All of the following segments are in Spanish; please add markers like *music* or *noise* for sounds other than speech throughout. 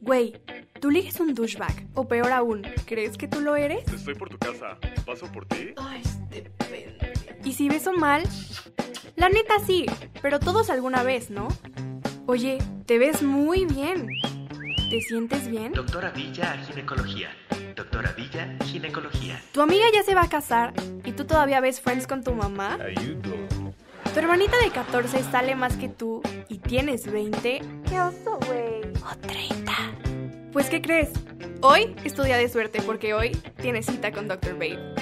Güey, tú ligas un douchebag. O peor aún, ¿crees que tú lo eres? Estoy por tu casa. ¿Paso por ti? Ay, depende. ¿Y si beso mal? La neta sí, pero todos alguna vez, ¿no? Oye, te ves muy bien. ¿Te sientes bien? Doctora Villa Ginecología. Doctora Villa Ginecología. Tu amiga ya se va a casar y tú todavía ves Friends con tu mamá. Ayudo. Tu hermanita de 14 sale más que tú y tienes 20. ¡Qué oso, güey! O 30. Pues, ¿qué crees? Hoy es tu día de suerte porque hoy tienes cita con Dr. Babe.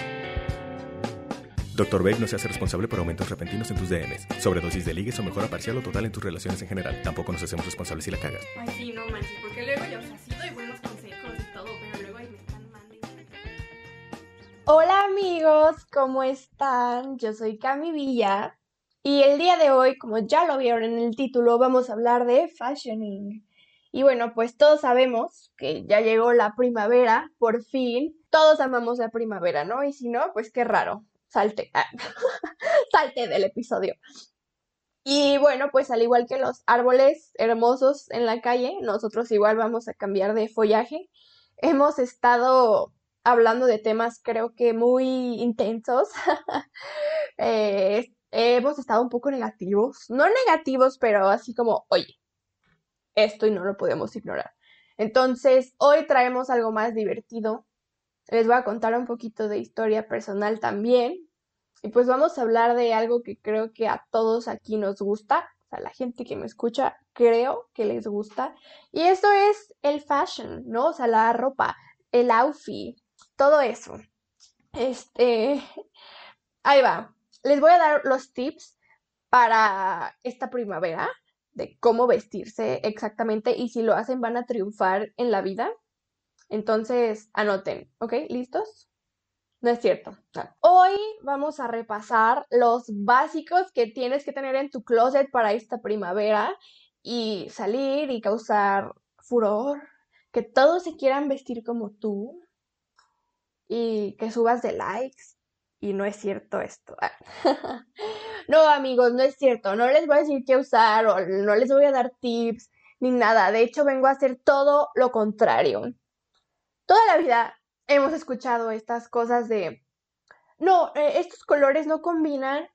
Dr. Babe no se hace responsable por aumentos repentinos en tus DMs, sobredosis de ligues o mejora parcial o total en tus relaciones en general. Tampoco nos hacemos responsables si la cagas. Ay, sí, no manches, porque luego yo, o sea, sí doy buenos consejos y todo, pero luego ahí me están mandando. Hola amigos, ¿cómo están? Yo soy Cami Villa y el día de hoy, como ya lo vieron en el título, vamos a hablar de fashioning. Y bueno, pues todos sabemos que ya llegó la primavera, por fin. Todos amamos la primavera, ¿no? Y si no, pues qué raro. Salte, ah, *laughs* salte del episodio. Y bueno, pues al igual que los árboles hermosos en la calle, nosotros igual vamos a cambiar de follaje. Hemos estado hablando de temas creo que muy intensos. *laughs* Eh, hemos estado un poco negativos. No negativos, pero así como, oye, esto y no lo podemos ignorar. Entonces, hoy traemos algo más divertido. Les voy a contar un poquito de historia personal también. Y pues vamos a hablar de algo que creo que a todos aquí nos gusta. O sea, la gente que me escucha, creo que les gusta. Y esto es el fashion, ¿no? O sea, la ropa, el outfit, todo eso. Este, ahí va. Les voy a dar los tips para esta primavera de cómo vestirse exactamente y si lo hacen van a triunfar en la vida. Entonces, anoten, ¿ok? ¿Listos? No es cierto. Hoy vamos a repasar los básicos que tienes que tener en tu closet para esta primavera y salir y causar furor, que todos se quieran vestir como tú y que subas de likes. Y no es cierto esto. *laughs* no, amigos, no es cierto. No les voy a decir qué usar o no les voy a dar tips ni nada. De hecho, vengo a hacer todo lo contrario. Toda la vida hemos escuchado estas cosas de, no, eh, estos colores no combinan,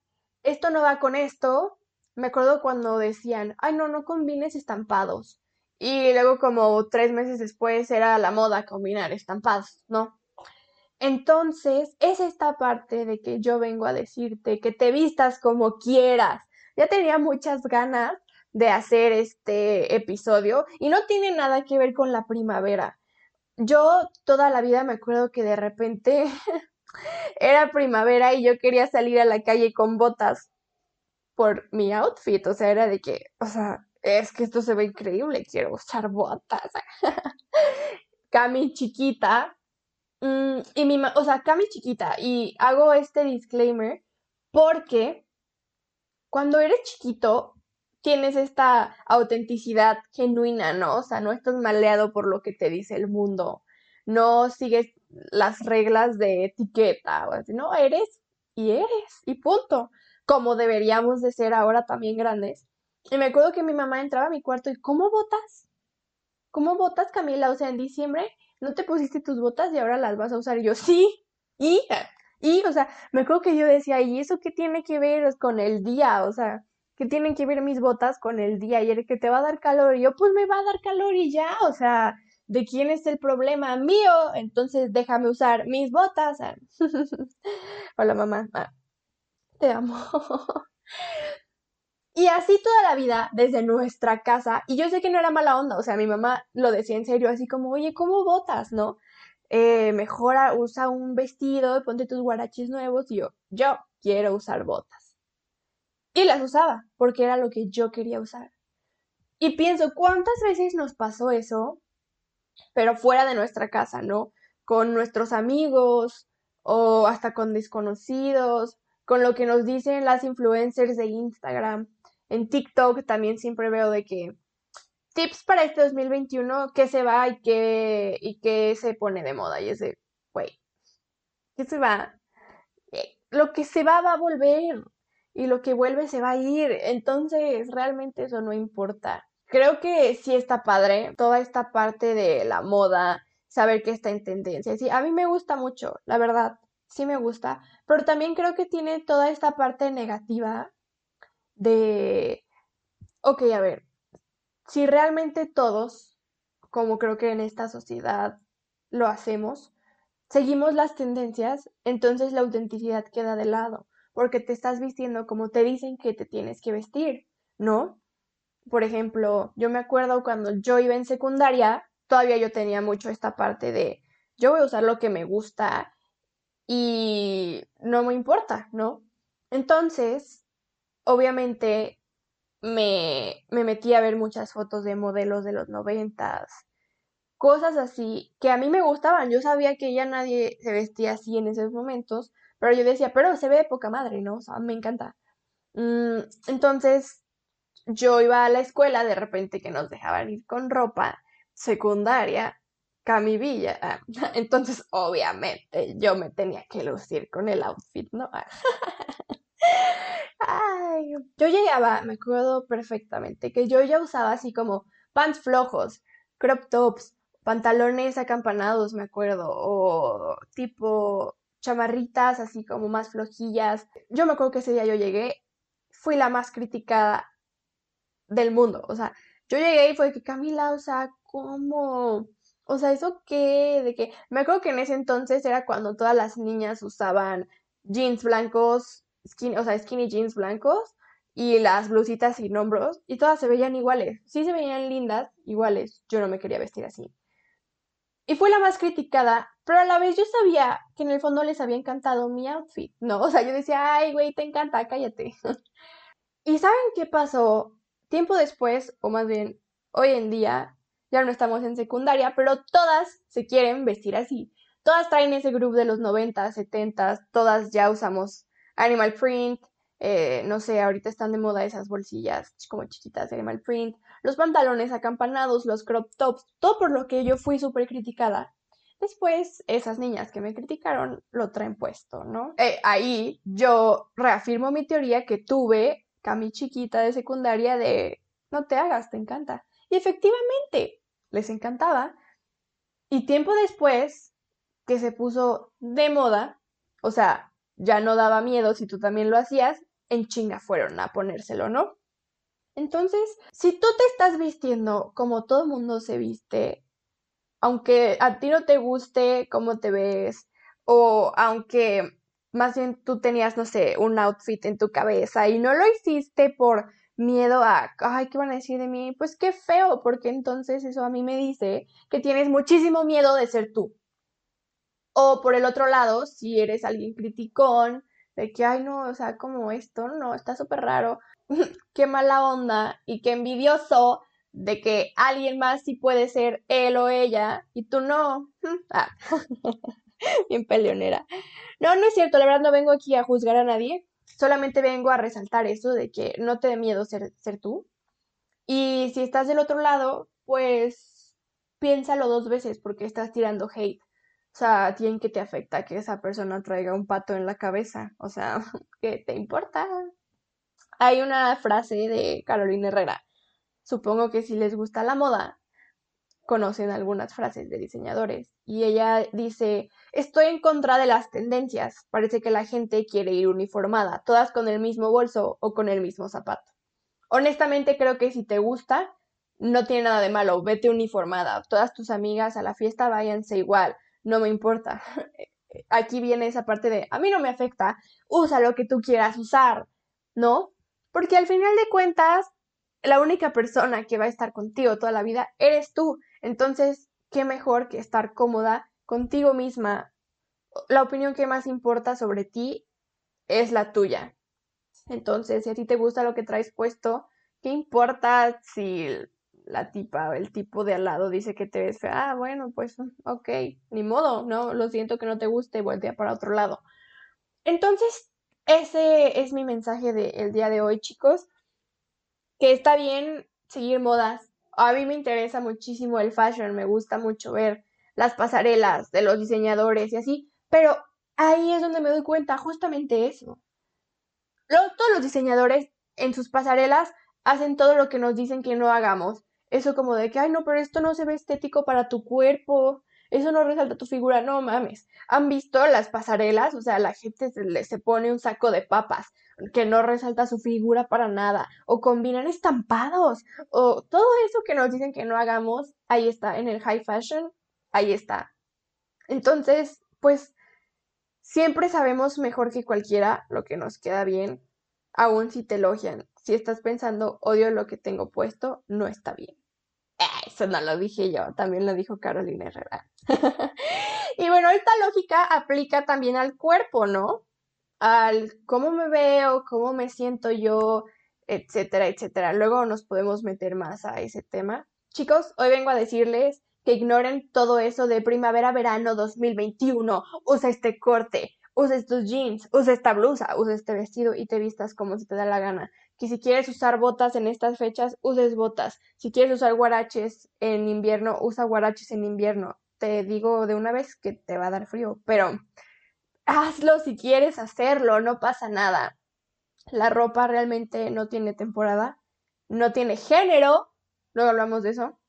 esto no va con esto. Me acuerdo cuando decían, ay, no, no combines estampados. Y luego como tres meses después era la moda combinar estampados, ¿no? Entonces, es esta parte de que yo vengo a decirte que te vistas como quieras. Ya tenía muchas ganas de hacer este episodio y no tiene nada que ver con la primavera. Yo toda la vida me acuerdo que de repente *laughs* era primavera y yo quería salir a la calle con botas por mi outfit, o sea, era de que, o sea, es que esto se ve increíble, quiero usar botas. *laughs* Cami chiquita, mm, y mi, o sea, Cami chiquita, y hago este disclaimer porque cuando eres chiquito tienes esta autenticidad genuina, ¿no? O sea, no estás maleado por lo que te dice el mundo, no sigues las reglas de etiqueta, o así, no, eres y eres, y punto, como deberíamos de ser ahora también grandes. Y me acuerdo que mi mamá entraba a mi cuarto y, ¿cómo votas? ¿Cómo votas, Camila? O sea, en diciembre no te pusiste tus botas y ahora las vas a usar. Y yo, sí, y, y, o sea, me acuerdo que yo decía, ¿y eso qué tiene que ver con el día? O sea, ¿qué tienen que ver mis botas con el día? Y el que te va a dar calor. Y yo, pues me va a dar calor y ya, o sea, ¿de quién es el problema? Mío. Entonces déjame usar mis botas. *laughs* Hola, mamá. Ah, te amo. *laughs* Y así toda la vida, desde nuestra casa, y yo sé que no era mala onda, o sea, mi mamá lo decía en serio, así como, oye, ¿cómo botas, no? Eh, mejora, usa un vestido, ponte tus guarachis nuevos, y yo, yo quiero usar botas. Y las usaba, porque era lo que yo quería usar. Y pienso, ¿cuántas veces nos pasó eso? Pero fuera de nuestra casa, ¿no? Con nuestros amigos, o hasta con desconocidos, con lo que nos dicen las influencers de Instagram en TikTok también siempre veo de que tips para este 2021, qué se va y qué, y qué se pone de moda. Y es de, güey, ¿qué se va? Eh, lo que se va va a volver y lo que vuelve se va a ir. Entonces, realmente eso no importa. creo que sí está padre toda esta parte de la moda, saber que está en tendencia. Sí, a mí me gusta mucho, la verdad, sí me gusta, pero también creo que tiene toda esta parte negativa de, ok, a ver, si realmente todos, como creo que en esta sociedad lo hacemos, seguimos las tendencias, entonces la autenticidad queda de lado, porque te estás vistiendo como te dicen que te tienes que vestir, ¿no? Por ejemplo, yo me acuerdo cuando yo iba en secundaria, todavía yo tenía mucho esta parte de yo voy a usar lo que me gusta y no me importa, ¿no? Entonces, obviamente me, me metí a ver muchas fotos de modelos de los noventas, cosas así que a mí me gustaban. Yo sabía que ya nadie se vestía así en esos momentos, pero yo decía, pero se ve de poca madre, ¿no? O sea, me encanta. Mm, entonces, yo iba a la escuela de repente que nos dejaban ir con ropa secundaria, camivilla. Ah, *laughs* entonces, obviamente, yo me tenía que lucir con el outfit, ¿no? *laughs* *laughs* Yo llegaba, me acuerdo perfectamente, que yo ya usaba así como pants flojos, crop tops, pantalones acampanados, me acuerdo, o tipo chamarritas así como más flojillas. Yo me acuerdo que ese día yo llegué, fui la más criticada del mundo. O sea, yo llegué y fue que Camila, o sea, ¿cómo? O sea, ¿eso qué? De que me acuerdo que en ese entonces era cuando todas las niñas usaban jeans blancos, skinny, o sea, skinny jeans blancos y las blusitas sin hombros y todas se veían iguales. Sí se veían lindas, iguales. Yo no me quería vestir así. Y fue la más criticada, pero a la vez yo sabía que en el fondo les había encantado mi outfit, ¿no? O sea, yo decía, ay, güey, te encanta, cállate. *laughs* ¿Y saben qué pasó? Tiempo después, o más bien hoy en día, ya no estamos en secundaria, pero todas se quieren vestir así. Todas traen ese grupo de los 90, 70, todas ya usamos animal print, eh, no sé, ahorita están de moda esas bolsillas como chiquitas de animal print, los pantalones acampanados, los crop tops, todo por lo que yo fui súper criticada. Después, esas niñas que me criticaron lo traen puesto, ¿no? Eh, ahí yo reafirmo mi teoría que tuve Cami chiquita de secundaria de no te hagas, te encanta. Y efectivamente, les encantaba. Y tiempo después, que se puso de moda, o sea, ya no daba miedo si tú también lo hacías, en chinga fueron a ponérselo, ¿no? Entonces, si tú te estás vistiendo como todo el mundo se viste, aunque a ti no te guste cómo te ves, o aunque más bien tú tenías, no sé, un outfit en tu cabeza y no lo hiciste por miedo a, ay, ¿qué van a decir de mí? Pues qué feo, porque entonces eso a mí me dice que tienes muchísimo miedo de ser tú. O por el otro lado, si eres alguien criticón, de que, ay, no, o sea, como esto, no, está súper raro, *laughs* qué mala onda y qué envidioso de que alguien más sí puede ser él o ella y tú no. *laughs* Ah. *laughs* Bien peleonera. No, no es cierto, la verdad no vengo aquí a juzgar a nadie, solamente vengo a resaltar eso de que no te dé miedo ser, ser tú. Y si estás del otro lado, pues piénsalo dos veces porque estás tirando hate. O sea, ¿a ti que te afecta que esa persona traiga un pato en la cabeza? O sea, *laughs* ¿qué te importa? Hay una frase de Carolina Herrera. Supongo que si les gusta la moda, conocen algunas frases de diseñadores. Y ella dice, estoy en contra de las tendencias. Parece que la gente quiere ir uniformada, todas con el mismo bolso o con el mismo zapato. Honestamente creo que si te gusta, no tiene nada de malo, vete uniformada. Todas tus amigas a la fiesta váyanse igual no me importa. *laughs* Aquí viene esa parte de, a mí no me afecta, usa lo que tú quieras usar, ¿no? Porque al final de cuentas, la única persona que va a estar contigo toda la vida eres tú. Entonces, ¿qué mejor que estar cómoda contigo misma? La opinión que más importa sobre ti es la tuya. Entonces, si a ti te gusta lo que traes puesto, ¿qué importa si la tipa o el tipo de al lado dice que te ves fea, ah, bueno, pues ok, ni modo, no, lo siento que no te guste, voltea para otro lado. Entonces, ese es mi mensaje del día de hoy, chicos, que está bien seguir modas. A mí me interesa muchísimo el fashion, me gusta mucho ver las pasarelas de los diseñadores y así, pero ahí es donde me doy cuenta justamente eso. todos los diseñadores en sus pasarelas hacen todo lo que nos dicen que no hagamos eso como de que, ay, no, pero esto no se ve estético para tu cuerpo, eso no resalta tu figura, no mames. ¿Han visto las pasarelas? O sea, la gente se, se pone un saco de papas que no resalta su figura para nada, o combinan estampados, o todo eso que nos dicen que no hagamos, ahí está, en el high fashion, ahí está. Entonces, pues, siempre sabemos mejor que cualquiera lo que nos queda bien, aun si te elogian. Si estás pensando, odio lo que tengo puesto, no está bien. Eso no lo dije yo, también lo dijo Carolina Herrera. *laughs* y bueno, esta lógica aplica también al cuerpo, ¿no? Al cómo me veo, cómo me siento yo, etcétera, etcétera. Luego nos podemos meter más a ese tema. Chicos, hoy vengo a decirles que ignoren todo eso de primavera-verano 2021. Usa este corte, usa estos jeans, usa esta blusa, usa este vestido y te vistas como si te da la gana que si quieres usar botas en estas fechas, uses botas. Si quieres usar guaraches en invierno, usa guaraches en invierno. Te digo de una vez que te va a dar frío, pero hazlo si quieres hacerlo, no pasa nada. La ropa realmente no tiene temporada, no tiene género, luego hablamos de eso.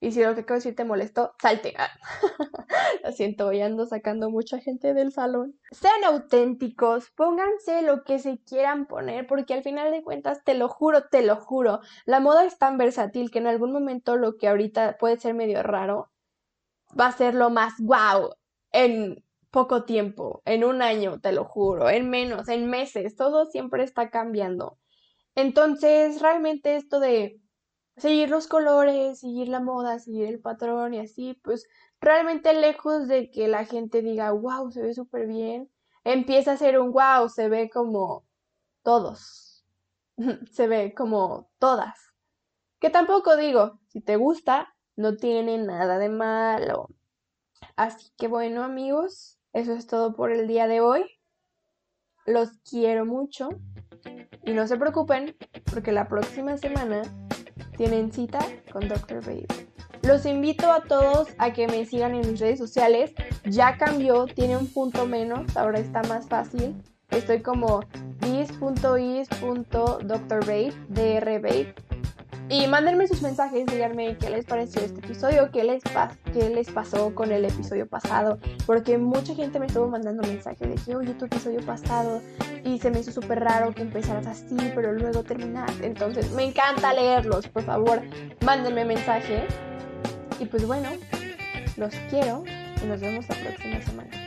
Y si lo que de decir te molestó, salte. *laughs* Siento, hoy ando sacando mucha gente del salón. Sean auténticos, pónganse lo que se quieran poner, porque al final de cuentas, te lo juro, te lo juro, la moda es tan versátil que en algún momento lo que ahorita puede ser medio raro, va a ser lo más wow en poco tiempo, en un año, te lo juro, en menos, en meses, todo siempre está cambiando. Entonces, realmente esto de seguir los colores, seguir la moda, seguir el patrón y así, pues realmente lejos de que la gente diga, wow, se ve súper bien, empieza a ser un wow, se ve como todos, *laughs* se ve como todas. Que tampoco digo, si te gusta, no tiene nada de malo. Así que bueno amigos, eso es todo por el día de hoy. Los quiero mucho y no se preocupen porque la próxima semana tienen cita con Dr. Babe. Los invito a todos a que me sigan en mis redes sociales. Ya cambió, tiene un punto menos, ahora está más fácil. Estoy como is.is.drbabe, drbabe. Y mándenme sus mensajes, díganme qué les pareció este episodio, qué les, pasó con el episodio pasado, porque mucha gente me estuvo mandando mensajes de que, oye, tu episodio pasado, y se me hizo súper raro que empezaras así, pero luego terminaste. Entonces, me encanta leerlos, por favor, mándenme mensaje. Y pues bueno, los quiero y nos vemos la próxima semana.